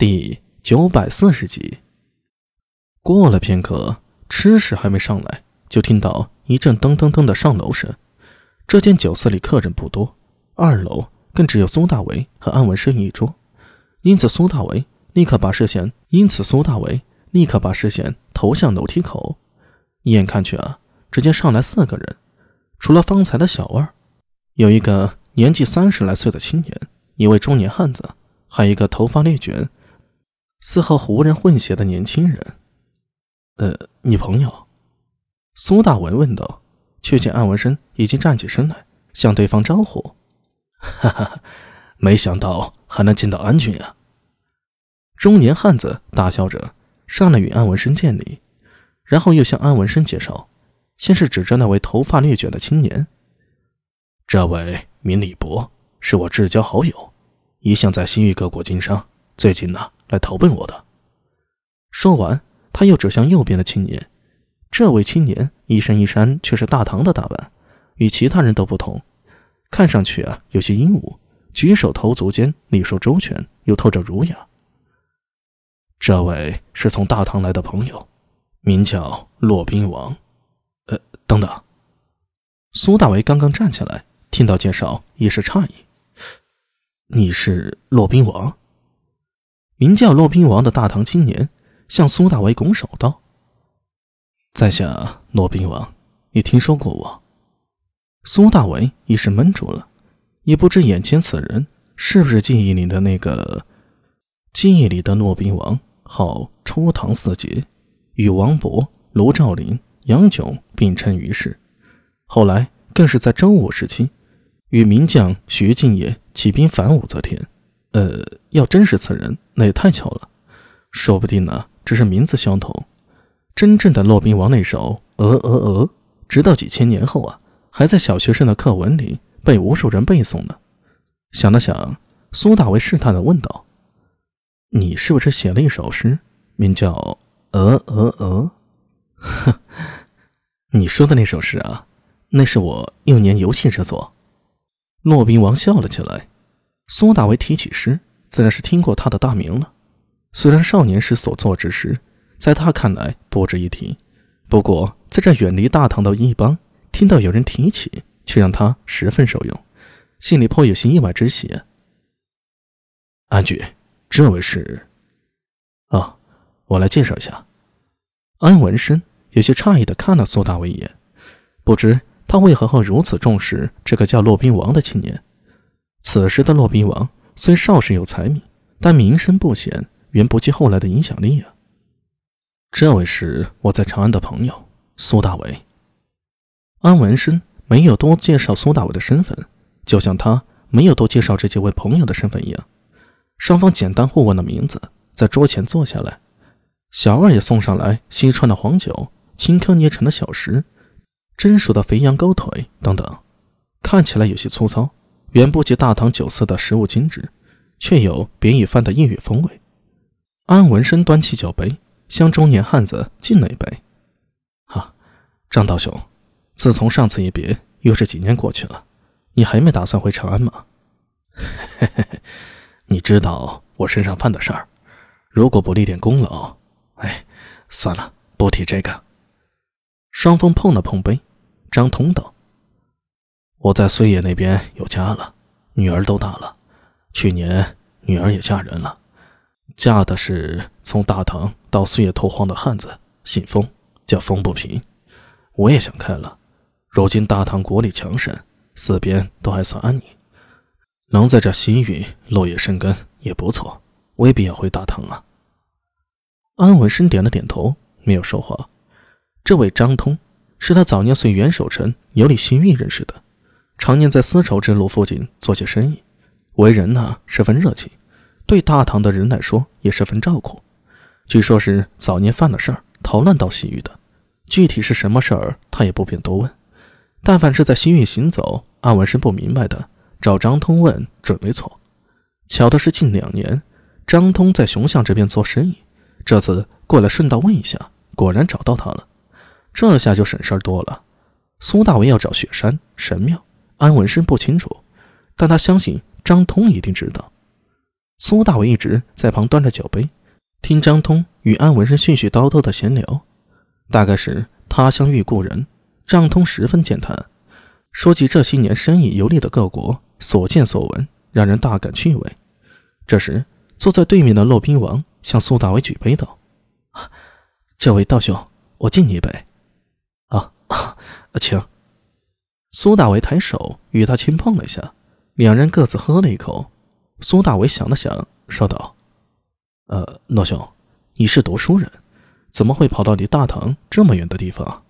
第九百四十集。过了片刻，吃食还没上来，就听到一阵噔噔噔的上楼声。这间酒肆里客人不多，二楼更只有苏大为和安文生一桌，因此苏大为立刻把视线，因此苏大为立刻把视线投向楼梯口。一眼看去啊，只见上来四个人，除了方才的小二，有一个年纪三十来岁的青年，一位中年汉子，还有一个头发略卷。似和胡人混血的年轻人，呃，你朋友？苏大文问道。却见安文生已经站起身来，向对方招呼：“哈哈，没想到还能见到安君啊！”中年汉子大笑着上来与安文生见礼，然后又向安文生介绍，先是指着那位头发略卷的青年：“这位名李博，是我至交好友，一向在西域各国经商，最近呢。”来投奔我的。说完，他又指向右边的青年。这位青年一身衣衫却是大唐的打扮，与其他人都不同，看上去啊有些英武，举手投足间礼数周全，又透着儒雅。这位是从大唐来的朋友，名叫骆宾王。呃，等等。苏大为刚刚站起来，听到介绍，一时诧异：“你是骆宾王？”名叫骆宾王的大唐青年向苏大为拱手道：“在下骆宾王，你听说过我？”苏大为一时闷住了，也不知眼前此人是不是记忆里的那个记忆里的骆宾王，号初唐四杰，与王勃、卢照邻、杨炯并称于世，后来更是在周武时期与名将徐敬业起兵反武则天。呃，要真是此人，那也太巧了。说不定呢，只是名字相同。真正的骆宾王那首《鹅鹅鹅》，直到几千年后啊，还在小学生的课文里被无数人背诵呢。想了想，苏大为试探的问道：“你是不是写了一首诗，名叫《鹅鹅鹅》？”哼，你说的那首诗啊，那是我幼年游戏之作。骆宾王笑了起来。苏大为提起诗，自然是听过他的大名了。虽然少年时所作之诗，在他看来不值一提，不过在这远离大唐的异邦，听到有人提起，却让他十分受用，心里颇有些意外之喜。安君，这位是？哦，我来介绍一下。安文生有些诧异的看了苏大伟一眼，不知他为何会如此重视这个叫骆宾王的青年。此时的骆宾王虽少时有才名，但名声不显，远不及后来的影响力啊。这位是我在长安的朋友苏大伟。安文生没有多介绍苏大伟的身份，就像他没有多介绍这几位朋友的身份一样。双方简单互问了名字，在桌前坐下来。小二也送上来西川的黄酒、青稞捏成的小食、蒸熟的肥羊羔腿等等，看起来有些粗糙。远不及大唐酒肆的食物精致，却有别一番的异域风味。安文生端起酒杯，向中年汉子敬了一杯。啊，张道兄，自从上次一别，又是几年过去了，你还没打算回长安吗？嘿嘿嘿，你知道我身上犯的事儿，如果不立点功劳，哎，算了，不提这个。双方碰了碰杯，张通道。我在孙爷那边有家了，女儿都大了。去年女儿也嫁人了，嫁的是从大唐到岁月拓荒的汉子，姓风，叫风不平。我也想开了，如今大唐国力强盛，四边都还算安宁，能在这西域落叶生根也不错，未必要回大唐啊。安文生点了点头，没有说话。这位张通是他早年随袁守诚游历西域认识的。常年在丝绸之路附近做些生意，为人呢十分热情，对大唐的人来说也十分照顾。据说是早年犯了事儿，逃难到西域的，具体是什么事儿他也不便多问。但凡是在西域行走，阿文生不明白的，找张通问准没错。巧的是近两年，张通在熊巷这边做生意，这次过来顺道问一下，果然找到他了，这下就省事儿多了。苏大为要找雪山神庙。安文生不清楚，但他相信张通一定知道。苏大伟一直在旁端着酒杯，听张通与安文生絮絮叨叨的闲聊。大概是他乡遇故人，张通十分健谈，说起这些年生意游历的各国所见所闻，让人大感趣味。这时，坐在对面的骆宾王向苏大伟举杯道：“这位道兄，我敬你一杯。”“啊，请。”苏大伟抬手与他轻碰了一下，两人各自喝了一口。苏大伟想了想，说道：“呃，诺兄，你是读书人，怎么会跑到离大唐这么远的地方？”